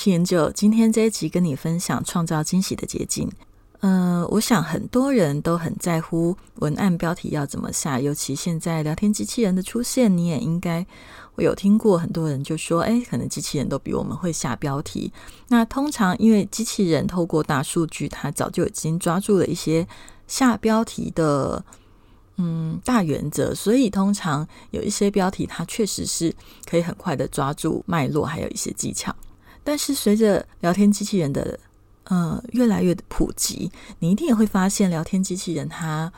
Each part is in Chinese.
是研究。今天这一集跟你分享创造惊喜的捷径。呃，我想很多人都很在乎文案标题要怎么下，尤其现在聊天机器人的出现，你也应该我有听过。很多人就说，哎，可能机器人都比我们会下标题。那通常因为机器人透过大数据，它早就已经抓住了一些下标题的嗯大原则，所以通常有一些标题，它确实是可以很快的抓住脉络，还有一些技巧。但是随着聊天机器人的呃越来越普及，你一定也会发现，聊天机器人它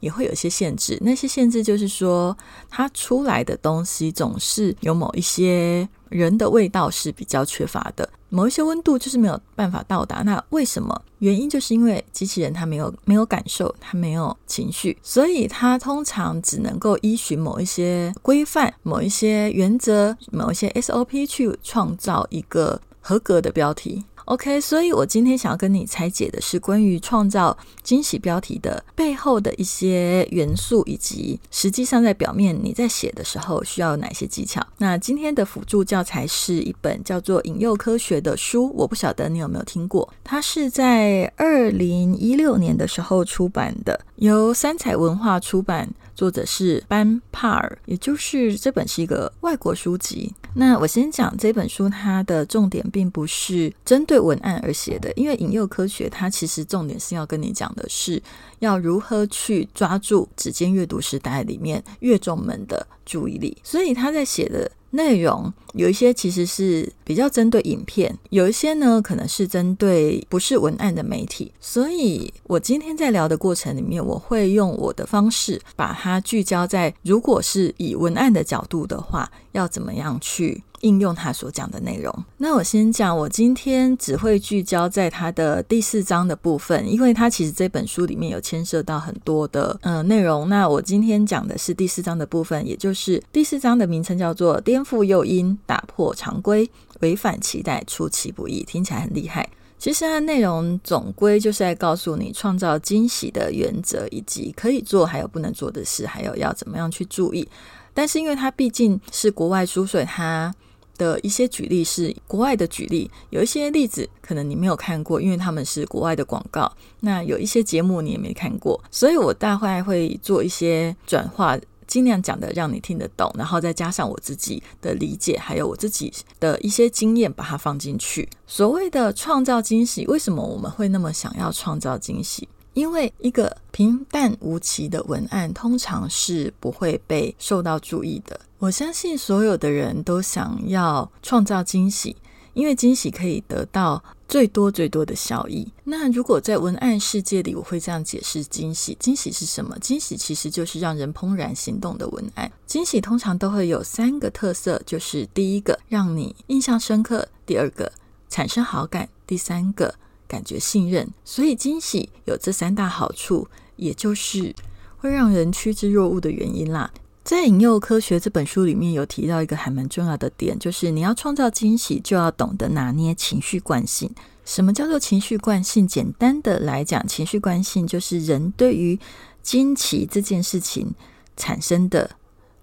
也会有些限制。那些限制就是说，它出来的东西总是有某一些人的味道是比较缺乏的，某一些温度就是没有办法到达。那为什么？原因就是因为机器人它没有没有感受，它没有情绪，所以它通常只能够依循某一些规范、某一些原则、某一些 SOP 去创造一个。合格的标题，OK。所以我今天想要跟你拆解的是关于创造惊喜标题的背后的一些元素，以及实际上在表面你在写的时候需要哪些技巧。那今天的辅助教材是一本叫做《引诱科学》的书，我不晓得你有没有听过。它是在二零一六年的时候出版的，由三彩文化出版。作者是班帕尔，也就是这本是一个外国书籍。那我先讲这本书，它的重点并不是针对文案而写的，因为引诱科学，它其实重点是要跟你讲的是要如何去抓住指尖阅读时代里面阅众们的注意力，所以他在写的。内容有一些其实是比较针对影片，有一些呢可能是针对不是文案的媒体，所以我今天在聊的过程里面，我会用我的方式把它聚焦在，如果是以文案的角度的话，要怎么样去。应用他所讲的内容。那我先讲，我今天只会聚焦在他的第四章的部分，因为他其实这本书里面有牵涉到很多的呃内容。那我今天讲的是第四章的部分，也就是第四章的名称叫做“颠覆诱因，打破常规，违反期待，出其不意”，听起来很厉害。其实它内容总归就是在告诉你创造惊喜的原则，以及可以做还有不能做的事，还有要怎么样去注意。但是因为它毕竟是国外书，所以它的一些举例是国外的举例，有一些例子可能你没有看过，因为他们是国外的广告。那有一些节目你也没看过，所以我大概会做一些转化，尽量讲的让你听得懂，然后再加上我自己的理解，还有我自己的一些经验，把它放进去。所谓的创造惊喜，为什么我们会那么想要创造惊喜？因为一个平淡无奇的文案，通常是不会被受到注意的。我相信所有的人都想要创造惊喜，因为惊喜可以得到最多最多的效益。那如果在文案世界里，我会这样解释惊喜：惊喜是什么？惊喜其实就是让人怦然心动的文案。惊喜通常都会有三个特色，就是第一个让你印象深刻，第二个产生好感，第三个感觉信任。所以惊喜有这三大好处，也就是会让人趋之若鹜的原因啦。在《引诱科学》这本书里面有提到一个还蛮重要的点，就是你要创造惊喜，就要懂得拿捏情绪惯性。什么叫做情绪惯性？简单的来讲，情绪惯性就是人对于惊奇这件事情产生的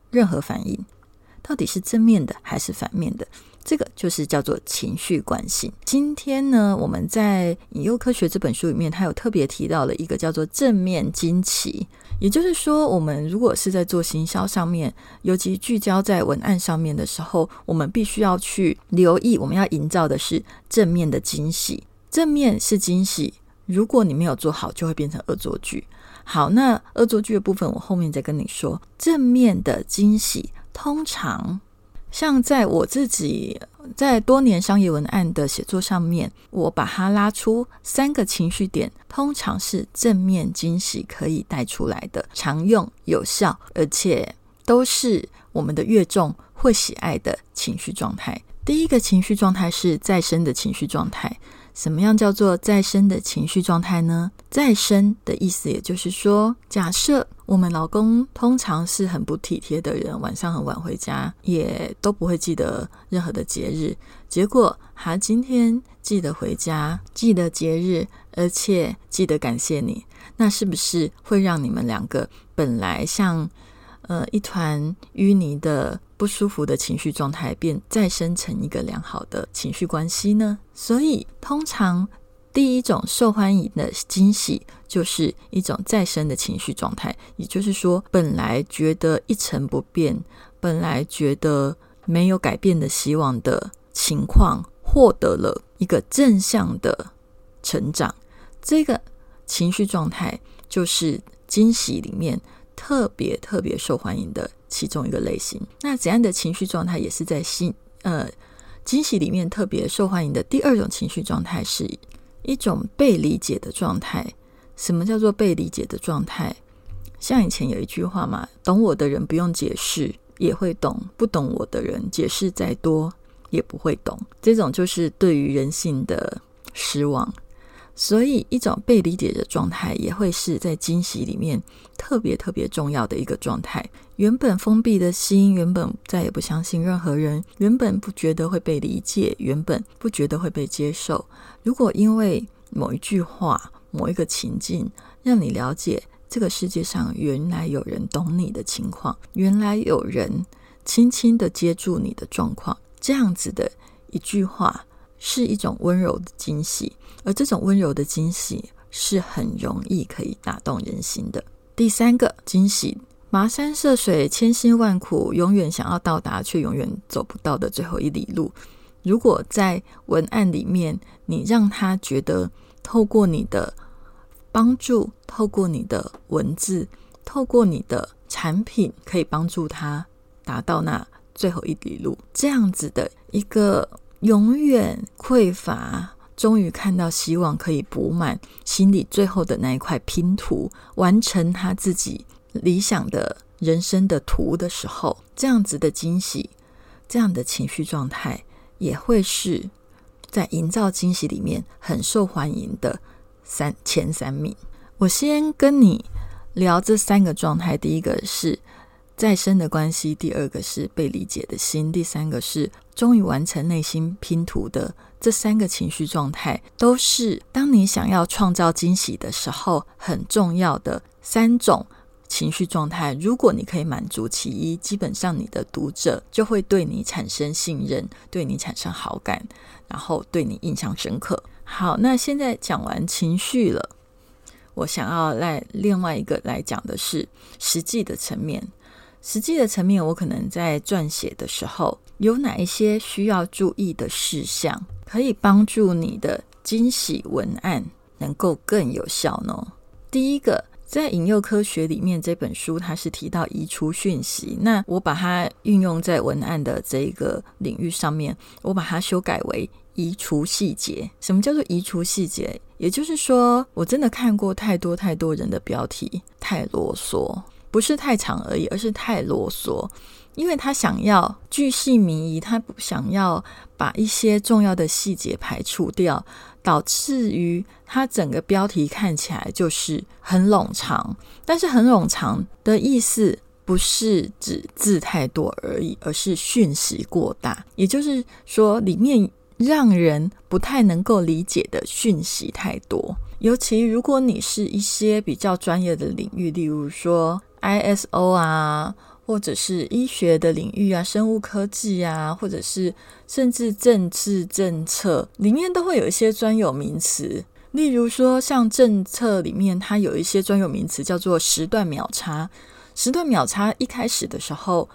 任何反应，到底是正面的还是反面的。这个就是叫做情绪惯性。今天呢，我们在《引诱科学》这本书里面，它有特别提到了一个叫做正面惊奇。也就是说，我们如果是在做行销上面，尤其聚焦在文案上面的时候，我们必须要去留意，我们要营造的是正面的惊喜。正面是惊喜，如果你没有做好，就会变成恶作剧。好，那恶作剧的部分，我后面再跟你说。正面的惊喜通常。像在我自己在多年商业文案的写作上面，我把它拉出三个情绪点，通常是正面惊喜可以带出来的，常用有效，而且都是我们的乐众会喜爱的情绪状态。第一个情绪状态是再生的情绪状态。什么样叫做再生的情绪状态呢？再生的意思，也就是说，假设我们老公通常是很不体贴的人，晚上很晚回家，也都不会记得任何的节日。结果他今天记得回家，记得节日，而且记得感谢你，那是不是会让你们两个本来像呃一团淤泥的？不舒服的情绪状态变再生成一个良好的情绪关系呢？所以，通常第一种受欢迎的惊喜就是一种再生的情绪状态，也就是说，本来觉得一成不变，本来觉得没有改变的希望的情况，获得了一个正向的成长。这个情绪状态就是惊喜里面特别特别受欢迎的。其中一个类型，那怎样的情绪状态也是在心呃惊喜里面特别受欢迎的第二种情绪状态，是一种被理解的状态。什么叫做被理解的状态？像以前有一句话嘛，懂我的人不用解释也会懂，不懂我的人解释再多也不会懂。这种就是对于人性的失望。所以，一种被理解的状态，也会是在惊喜里面特别特别重要的一个状态。原本封闭的心，原本再也不相信任何人，原本不觉得会被理解，原本不觉得会被接受。如果因为某一句话、某一个情境，让你了解这个世界上原来有人懂你的情况，原来有人轻轻的接住你的状况，这样子的一句话。是一种温柔的惊喜，而这种温柔的惊喜是很容易可以打动人心的。第三个惊喜，跋山涉水、千辛万苦，永远想要到达却永远走不到的最后一里路。如果在文案里面，你让他觉得透过你的帮助，透过你的文字，透过你的产品，可以帮助他达到那最后一里路，这样子的一个。永远匮乏，终于看到希望，可以补满心里最后的那一块拼图，完成他自己理想的人生的图的时候，这样子的惊喜，这样的情绪状态，也会是在营造惊喜里面很受欢迎的三前三名。我先跟你聊这三个状态，第一个是。再生的关系，第二个是被理解的心，第三个是终于完成内心拼图的这三个情绪状态，都是当你想要创造惊喜的时候很重要的三种情绪状态。如果你可以满足其一，基本上你的读者就会对你产生信任，对你产生好感，然后对你印象深刻。好，那现在讲完情绪了，我想要来另外一个来讲的是实际的层面。实际的层面，我可能在撰写的时候，有哪一些需要注意的事项，可以帮助你的惊喜文案能够更有效呢？第一个，在引诱科学里面，这本书它是提到移除讯息，那我把它运用在文案的这一个领域上面，我把它修改为移除细节。什么叫做移除细节？也就是说，我真的看过太多太多人的标题，太啰嗦。不是太长而已，而是太啰嗦，因为他想要巨细靡遗，他不想要把一些重要的细节排除掉，导致于他整个标题看起来就是很冗长。但是很冗长的意思不是指字太多而已，而是讯息过大，也就是说里面让人不太能够理解的讯息太多。尤其如果你是一些比较专业的领域，例如说。ISO 啊，或者是医学的领域啊，生物科技啊，或者是甚至政治政策里面都会有一些专有名词。例如说，像政策里面，它有一些专有名词叫做时段秒差。时段秒差一开始的时候，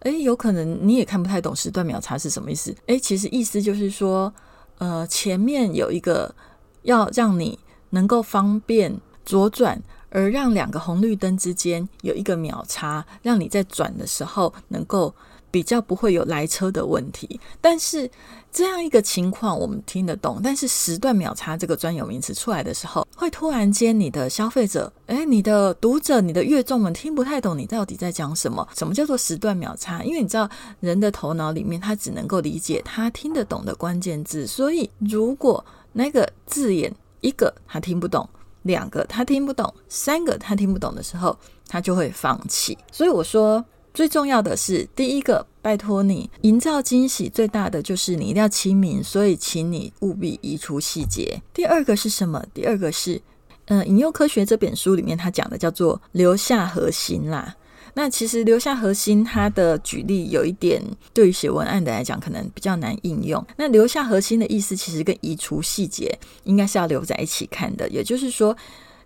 诶，有可能你也看不太懂时段秒差是什么意思。诶，其实意思就是说，呃，前面有一个要让你能够方便左转。而让两个红绿灯之间有一个秒差，让你在转的时候能够比较不会有来车的问题。但是这样一个情况我们听得懂，但是时段秒差这个专有名词出来的时候，会突然间你的消费者，诶，你的读者、你的阅众们听不太懂你到底在讲什么？什么叫做时段秒差？因为你知道人的头脑里面他只能够理解他听得懂的关键字，所以如果那个字眼一个他听不懂。两个他听不懂，三个他听不懂的时候，他就会放弃。所以我说，最重要的是第一个，拜托你营造惊喜，最大的就是你一定要亲民，所以请你务必移除细节。第二个是什么？第二个是，嗯，《引诱科学》这本书里面他讲的叫做留下核心啦。那其实留下核心，它的举例有一点，对于写文案的来讲，可能比较难应用。那留下核心的意思，其实跟移除细节应该是要留在一起看的。也就是说，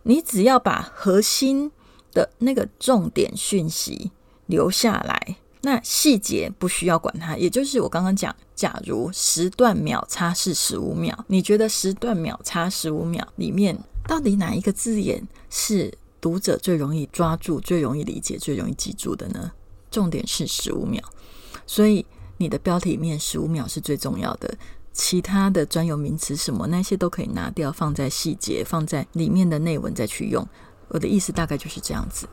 你只要把核心的那个重点讯息留下来，那细节不需要管它。也就是我刚刚讲，假如时段秒差是十五秒，你觉得时段秒差十五秒里面，到底哪一个字眼是？读者最容易抓住、最容易理解、最容易记住的呢？重点是十五秒，所以你的标题面十五秒是最重要的。其他的专有名词什么那些都可以拿掉，放在细节、放在里面的内文再去用。我的意思大概就是这样子。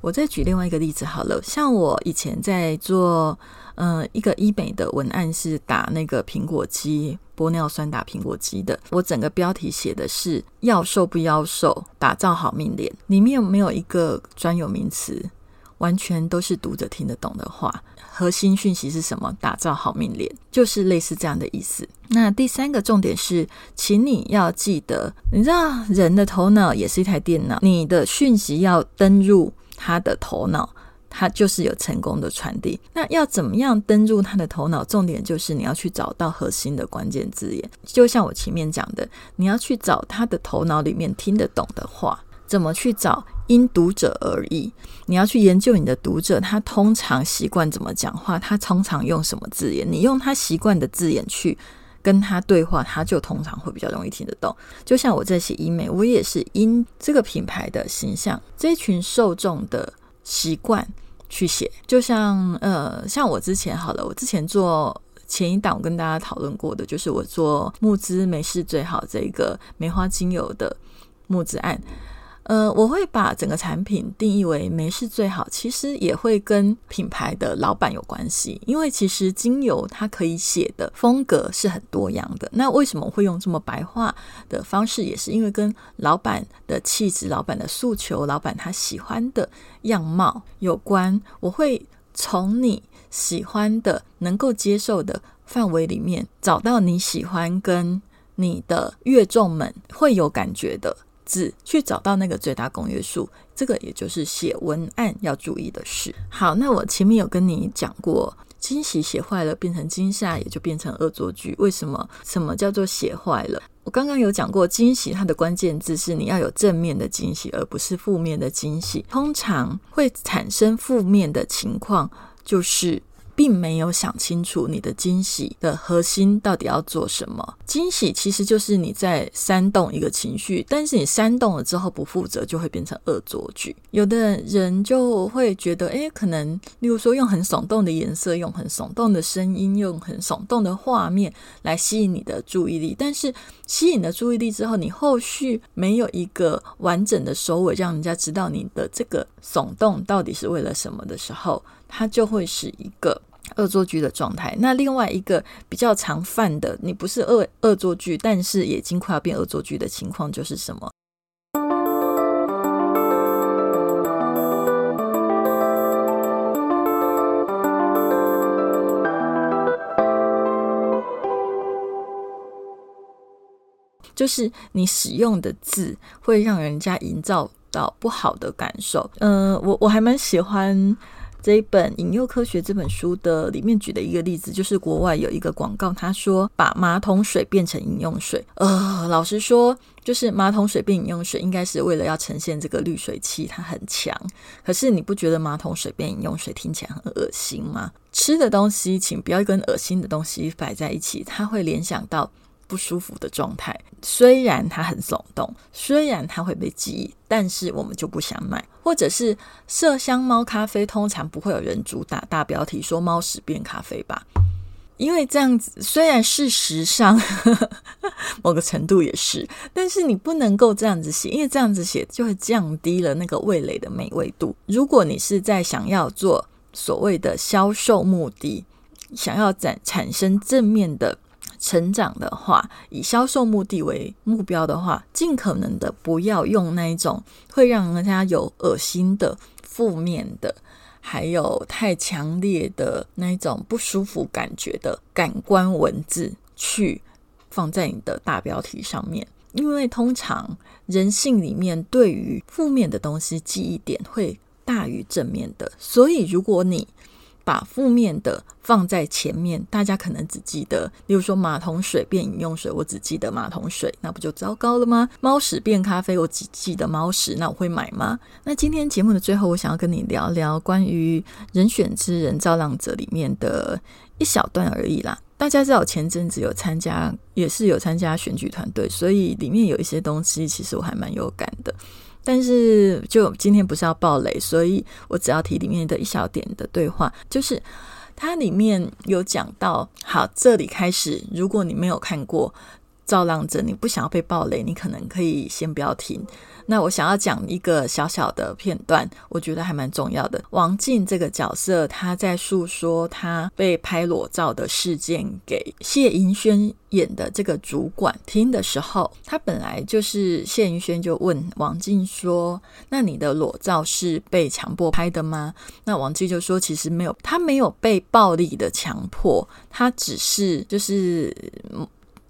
我再举另外一个例子好了，像我以前在做，嗯，一个医美的文案是打那个苹果肌玻尿酸打苹果肌的，我整个标题写的是要瘦不要瘦，打造好命脸，里面有没有一个专有名词？完全都是读者听得懂的话。核心讯息是什么？打造好命脸，就是类似这样的意思。那第三个重点是，请你要记得，你知道人的头脑也是一台电脑，你的讯息要登入。他的头脑，他就是有成功的传递。那要怎么样登入他的头脑？重点就是你要去找到核心的关键字眼。就像我前面讲的，你要去找他的头脑里面听得懂的话。怎么去找？因读者而异。你要去研究你的读者，他通常习惯怎么讲话，他通常用什么字眼。你用他习惯的字眼去。跟他对话，他就通常会比较容易听得懂。就像我在写医美，我也是因这个品牌的形象、这群受众的习惯去写。就像呃，像我之前好了，我之前做前一档，我跟大家讨论过的，就是我做募资没事最好这个梅花精油的募资案。呃，我会把整个产品定义为没事最好，其实也会跟品牌的老板有关系，因为其实精油它可以写的风格是很多样的。那为什么会用这么白话的方式，也是因为跟老板的气质、老板的诉求、老板他喜欢的样貌有关。我会从你喜欢的、能够接受的范围里面，找到你喜欢跟你的乐众们会有感觉的。字去找到那个最大公约数，这个也就是写文案要注意的事。好，那我前面有跟你讲过，惊喜写坏了变成惊吓，也就变成恶作剧。为什么？什么叫做写坏了？我刚刚有讲过，惊喜它的关键字是你要有正面的惊喜，而不是负面的惊喜。通常会产生负面的情况，就是。并没有想清楚你的惊喜的核心到底要做什么。惊喜其实就是你在煽动一个情绪，但是你煽动了之后不负责，就会变成恶作剧。有的人就会觉得，诶，可能例如说用很耸动的颜色，用很耸动的声音，用很耸动的画面来吸引你的注意力，但是吸引了注意力之后，你后续没有一个完整的收尾，让人家知道你的这个耸动到底是为了什么的时候。它就会是一个恶作剧的状态。那另外一个比较常犯的，你不是恶恶作剧，但是已经快要变恶作剧的情况，就是什么？就是你使用的字会让人家营造到不好的感受。嗯，我我还蛮喜欢。这一本《引诱科学》这本书的里面举的一个例子，就是国外有一个广告，他说把马桶水变成饮用水。呃，老实说，就是马桶水变饮用水，应该是为了要呈现这个滤水器它很强。可是你不觉得马桶水变饮用水听起来很恶心吗？吃的东西，请不要跟恶心的东西摆在一起，它会联想到。不舒服的状态。虽然它很耸动，虽然它会被记忆，但是我们就不想买。或者是麝香猫咖啡，通常不会有人主打大标题说猫屎变咖啡吧？因为这样子，虽然事实上 某个程度也是，但是你不能够这样子写，因为这样子写就会降低了那个味蕾的美味度。如果你是在想要做所谓的销售目的，想要展产生正面的成长的话，以销售目的为目标的话，尽可能的不要用那一种会让人家有恶心的、负面的。还有太强烈的那一种不舒服感觉的感官文字，去放在你的大标题上面，因为通常人性里面对于负面的东西记忆点会大于正面的，所以如果你把负面的放在前面，大家可能只记得，例如说马桶水变饮用水，我只记得马桶水，那不就糟糕了吗？猫屎变咖啡，我只记得猫屎，那我会买吗？那今天节目的最后，我想要跟你聊聊关于《人选之人造浪者》里面的一小段而已啦。大家知道，前阵子有参加，也是有参加选举团队，所以里面有一些东西，其实我还蛮有感的。但是，就今天不是要暴雷，所以我只要提里面的一小点的对话，就是它里面有讲到，好，这里开始，如果你没有看过。造浪者，你不想要被暴雷，你可能可以先不要听。那我想要讲一个小小的片段，我觉得还蛮重要的。王静这个角色，他在诉说他被拍裸照的事件给谢盈萱演的这个主管听的时候，他本来就是谢盈萱就问王静说：“那你的裸照是被强迫拍的吗？”那王静就说：“其实没有，他没有被暴力的强迫，他只是就是。”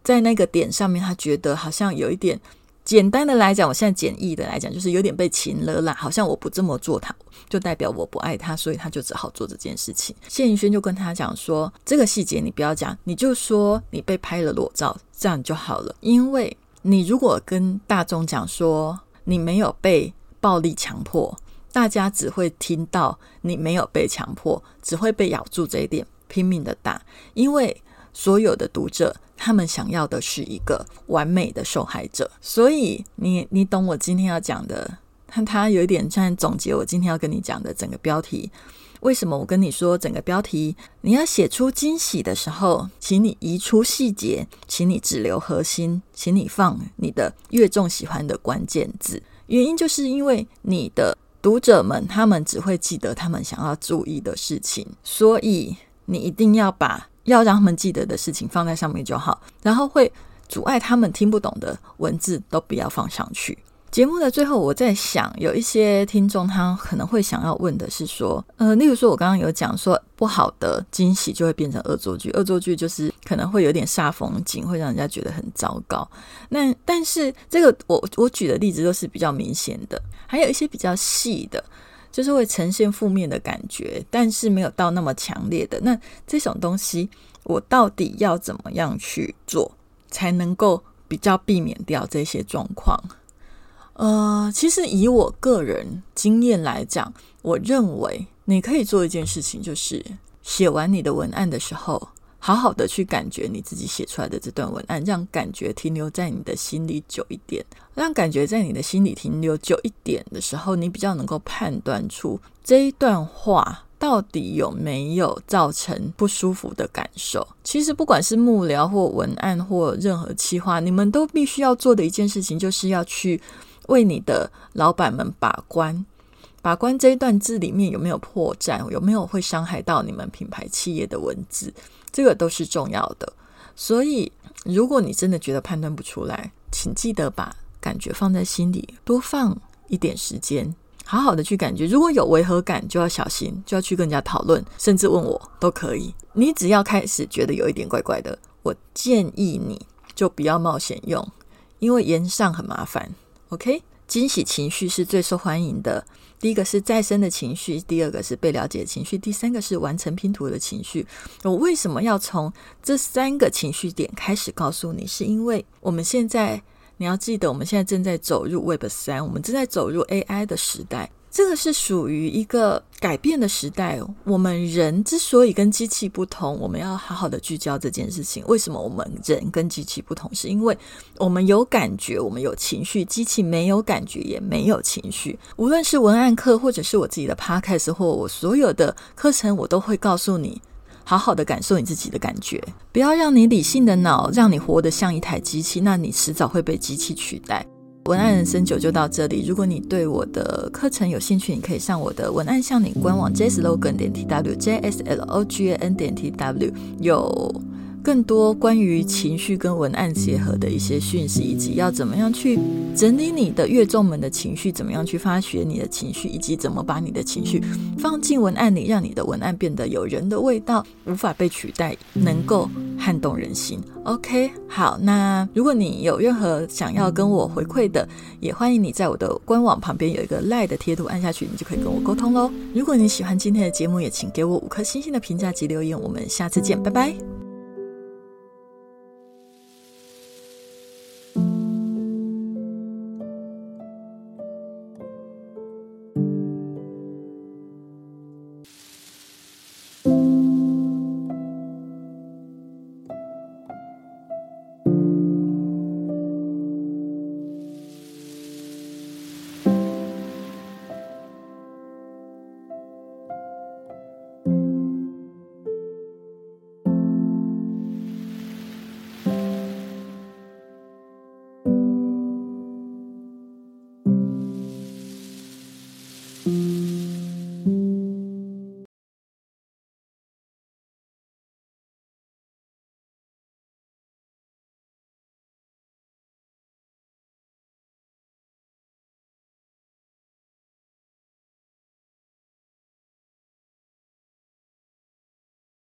在那个点上面，他觉得好像有一点简单的来讲，我现在简易的来讲，就是有点被擒了啦。好像我不这么做，他就代表我不爱他，所以他就只好做这件事情。谢颖轩就跟他讲说：“这个细节你不要讲，你就说你被拍了裸照，这样就好了。因为你如果跟大众讲说你没有被暴力强迫，大家只会听到你没有被强迫，只会被咬住这一点，拼命的打，因为。”所有的读者，他们想要的是一个完美的受害者，所以你你懂我今天要讲的，他他有一点像总结我今天要跟你讲的整个标题。为什么我跟你说整个标题？你要写出惊喜的时候，请你移出细节，请你只留核心，请你放你的越重喜欢的关键字。原因就是因为你的读者们，他们只会记得他们想要注意的事情，所以你一定要把。要让他们记得的事情放在上面就好，然后会阻碍他们听不懂的文字都不要放上去。节目的最后，我在想，有一些听众他可能会想要问的是说，呃，例如说我刚刚有讲说，不好的惊喜就会变成恶作剧，恶作剧就是可能会有点煞风景，会让人家觉得很糟糕。那但是这个我我举的例子都是比较明显的，还有一些比较细的。就是会呈现负面的感觉，但是没有到那么强烈的。那这种东西，我到底要怎么样去做，才能够比较避免掉这些状况？呃，其实以我个人经验来讲，我认为你可以做一件事情，就是写完你的文案的时候。好好的去感觉你自己写出来的这段文案，让感觉停留在你的心里久一点，让感觉在你的心里停留久一点的时候，你比较能够判断出这一段话到底有没有造成不舒服的感受。其实不管是幕僚或文案或任何企划，你们都必须要做的一件事情，就是要去为你的老板们把关。把关这一段字里面有没有破绽，有没有会伤害到你们品牌企业的文字，这个都是重要的。所以，如果你真的觉得判断不出来，请记得把感觉放在心里，多放一点时间，好好的去感觉。如果有违和感，就要小心，就要去跟人家讨论，甚至问我都可以。你只要开始觉得有一点怪怪的，我建议你就不要冒险用，因为言上很麻烦。OK。惊喜情绪是最受欢迎的。第一个是再生的情绪，第二个是被了解的情绪，第三个是完成拼图的情绪。我为什么要从这三个情绪点开始告诉你？是因为我们现在你要记得，我们现在正在走入 Web 三，我们正在走入 AI 的时代。这个是属于一个改变的时代。我们人之所以跟机器不同，我们要好好的聚焦这件事情。为什么我们人跟机器不同？是因为我们有感觉，我们有情绪，机器没有感觉，也没有情绪。无论是文案课，或者是我自己的 podcast，或我所有的课程，我都会告诉你，好好的感受你自己的感觉，不要让你理性的脑让你活得像一台机器，那你迟早会被机器取代。文案人生九就到这里。如果你对我的课程有兴趣，你可以上我的文案向你官网 jslogan 点 tw jslogan 点 tw 有。更多关于情绪跟文案结合的一些讯息，以及要怎么样去整理你的乐众们的情绪，怎么样去发掘你的情绪，以及怎么把你的情绪放进文案里，让你的文案变得有人的味道，无法被取代，能够撼动人心。OK，好，那如果你有任何想要跟我回馈的，也欢迎你在我的官网旁边有一个赖的贴图，按下去你就可以跟我沟通喽。如果你喜欢今天的节目，也请给我五颗星星的评价及留言。我们下次见，拜拜。